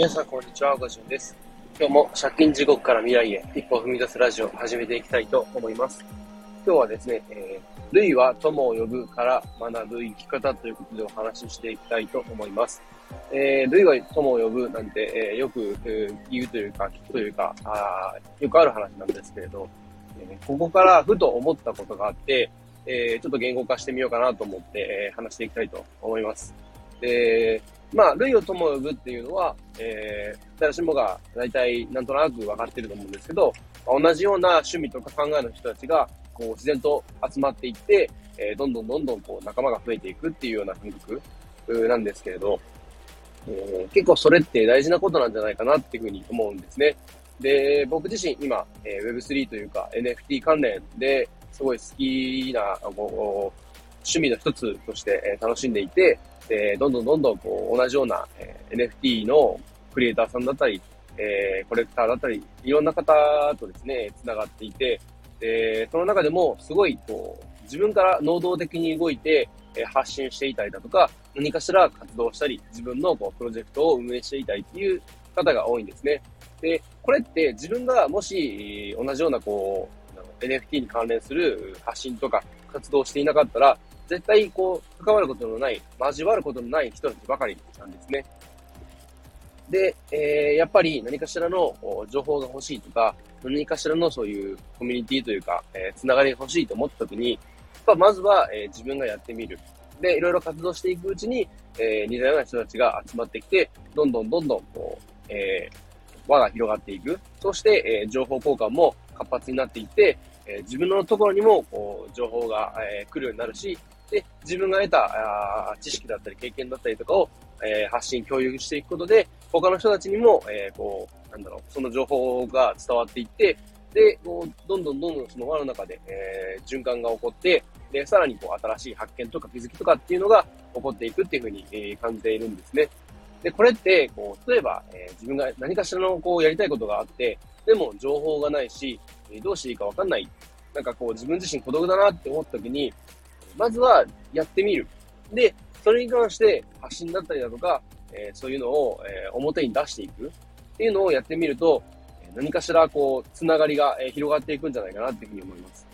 皆さん、こんにちは。ごじゅんです。今日も借金地獄から未来へ一歩踏み出すラジオを始めていきたいと思います。今日はですね、えー、類は友を呼ぶから学ぶ生き方ということでお話ししていきたいと思います。えー、類は友を呼ぶなんて、えー、よく、えー、言うというか、聞くというか、あよくある話なんですけれど、えー、ここからふと思ったことがあって、えー、ちょっと言語化してみようかなと思って、えー、話していきたいと思います。で、まあ、類を友を呼ぶっていうのは、えー、誰しもが大体なんとなく分かってると思うんですけど、同じような趣味とか考えの人たちが、こう、自然と集まっていって、えー、どんどんどんどんこう仲間が増えていくっていうような感覚なんですけれど、えー、結構それって大事なことなんじゃないかなっていうふうに思うんですね。で、僕自身今、えー、Web3 というか NFT 関連ですごい好きな、こう、趣味の一つとして、え楽しんでいて、で、どんどんどんどんこう同じような、え NFT のクリエイターさんだったり、えコレクターだったり、いろんな方とですね、繋がっていて、で、その中でもすごいこう、自分から能動的に動いて、え発信していたりだとか、何かしら活動したり、自分のこうプロジェクトを運営していたりっていう方が多いんですね。で、これって自分がもし同じようなこう、NFT に関連する発信とか活動していなかったら、絶対こう、関わることのない、交わることのない人たちばかりなんですね。で、えー、やっぱり何かしらの情報が欲しいとか、何かしらのそういうコミュニティというか、えー、つながりが欲しいと思った時に、やっまずは、えー、自分がやってみる。で、いろいろ活動していくうちに、えー、似たような人たちが集まってきて、どんどんどんどん、こう、えー、輪が広がっていく。そして、えー、情報交換も活発になっていって、えー、自分のところにも、こう、情報が、えー、来るようになるし、で、自分が得た知識だったり経験だったりとかを、えー、発信、共有していくことで、他の人たちにも、えー、こう、なんだろう、その情報が伝わっていって、で、こう、どんどんどんどんその輪の中で、えー、循環が起こって、で、さらにこう、新しい発見とか気づきとかっていうのが起こっていくっていうふうに、えー、感じているんですね。で、これって、こう、例えば、えー、自分が何かしらのこう、やりたいことがあって、でも情報がないし、えー、どうしていいかわかんない。なんかこう、自分自身孤独だなって思った時に、まずはやってみる。で、それに関して発信だったりだとか、えー、そういうのを、えー、表に出していくっていうのをやってみると、何かしらこう、つながりが、えー、広がっていくんじゃないかなっていうふうに思います。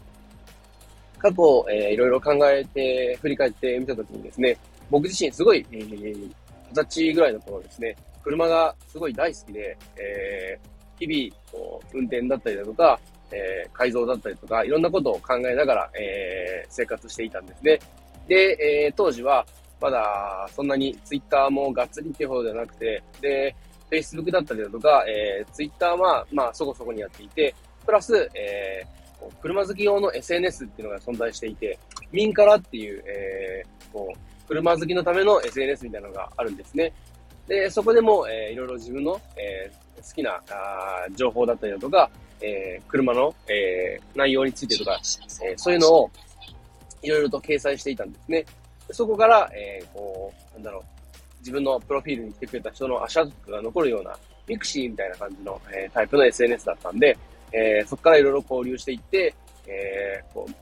過去、えー、いろいろ考えて、振り返ってみたときにですね、僕自身すごい、えー、二十歳ぐらいの頃ですね、車がすごい大好きで、えー、日々、こう、運転だったりだとか、え、改造だったりとか、いろんなことを考えながら、え、生活していたんですね。で、え、当時は、まだ、そんなにツイッターもがっつりっていうほどではなくて、で、Facebook だったりだとか、えー、ツイッターは、まあ、そこそこにやっていて、プラス、えー、車好き用の SNS っていうのが存在していて、ミンカラっていう、えー、こう、車好きのための SNS みたいなのがあるんですね。で、そこでも、えー、いろいろ自分の、えー、好きなあ情報だったりだとか、えー、車の、えー、内容についてとか、えー、そういうのをいろいろと掲載していたんですね。そこから、えー、こう、なんだろう、自分のプロフィールに来てくれた人の足跡が残るような、 mixi みたいな感じの、えー、タイプの SNS だったんで、えー、そこからいろいろ交流していって、えー、こう、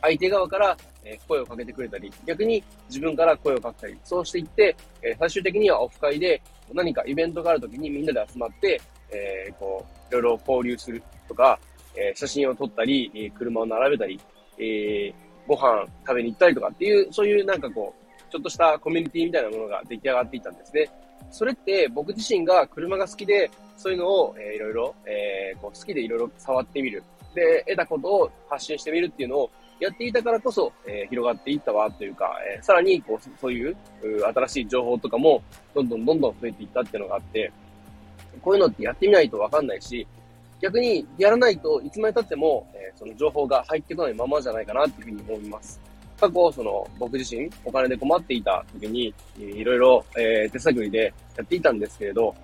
相手側から、え声をかけてくれたり、逆に自分から声をかけたり、そうしていって、え最終的にはオフ会で何かイベントがあるときにみんなで集まって、えこう、いろいろ交流するとか、えー、写真を撮ったり、え、車を並べたり、えー、ご飯食べに行ったりとかっていう、そういうなんかこう、ちょっとしたコミュニティみたいなものが出来上がっていたんですね。それって僕自身が車が好きで、そういうのを、えー、いろいろ、えー、こう好きでいろいろ触ってみる。で、得たことを発信してみるっていうのをやっていたからこそ、えー、広がっていったわというか、えー、さらにこうそういう新しい情報とかもどんどんどんどん増えていったっていうのがあって、こういうのってやってみないとわかんないし、逆にやらないといつまで経っても、えー、その情報が入ってこないままじゃないかなっていうふうに思います。過去、その、僕自身、お金で困っていた時に、いろいろ、え、手探りでやっていたんですけれど、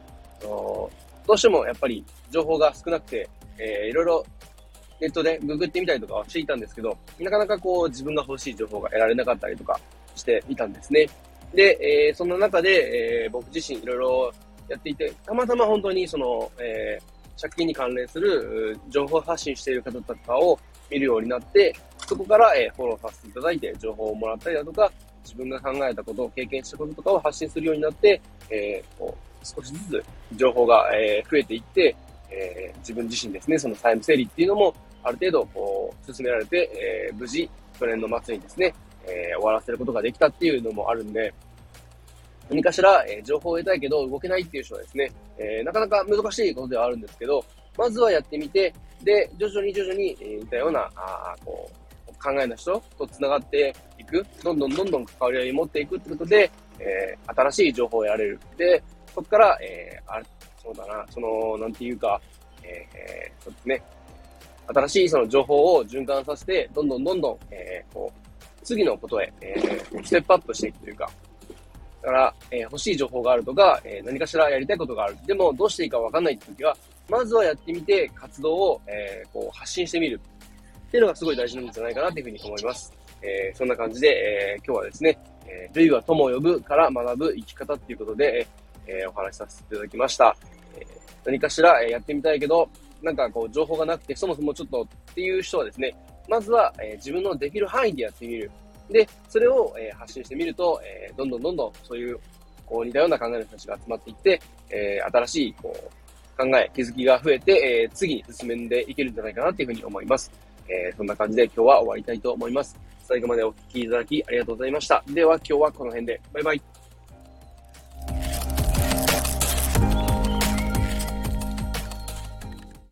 どうしてもやっぱり情報が少なくて、え、いろいろネットでググってみたりとかはしていたんですけど、なかなかこう自分が欲しい情報が得られなかったりとかしていたんですね。で、えー、そんな中で、えー、僕自身いろいろやっていて、たまたま本当にその、えー、借金に関連する情報発信している方とかを見るようになって、そこから、えフォローさせていただいて情報をもらったりだとか、自分が考えたことを、経験したこととかを発信するようになって、えー、こ少しずつ情報が、えー、増えていって、えー、自分自身ですね、その債務整理っていうのも、ある程度、こう、進められて、えー、無事、去年の末にですね、えー、終わらせることができたっていうのもあるんで、何かしら、え、情報を得たいけど動けないっていう人はですね、え、なかなか難しいことではあるんですけど、まずはやってみて、で、徐々に徐々に、えー、似たような、あこう、考えの人と繋がっていく、どんどんどんどん関わり合いを持っていくってことで、えー、新しい情報を得られる。で、そこから、えー、あ、そうだな、その、なんていうか、えー、そうですね、新しいその情報を循環させて、どんどんどんどん、えー、こう、次のことへ、えー、ステップアップしていくというか、だから、えー、欲しい情報があるとか、えー、何かしらやりたいことがある。でも、どうしていいかわかんないって時は、まずはやってみて、活動を、えー、こう、発信してみる。っていうのがすごい大事なんじゃないかなというふうに思います。えー、そんな感じで、えー、今日はですね、えー、類は友を呼ぶから学ぶ生き方っていうことで、えー、お話しさせていただきました。えー、何かしら、えー、やってみたいけど、なんかこう、情報がなくて、そもそもちょっとっていう人はですね、まずは、えー、自分のできる範囲でやってみる。で、それを、えー、発信してみると、えー、どんどんどんどんそういう、こう似たような考えの人たちが集まっていって、えー、新しい、こう、考え、気づきが増えて、えー、次に進めんでいけるんじゃないかなっていうふうに思います。えー、そんな感じで今日は終わりたいと思います。最後までお聴きいただきありがとうございました。では今日はこの辺で。バイバイ。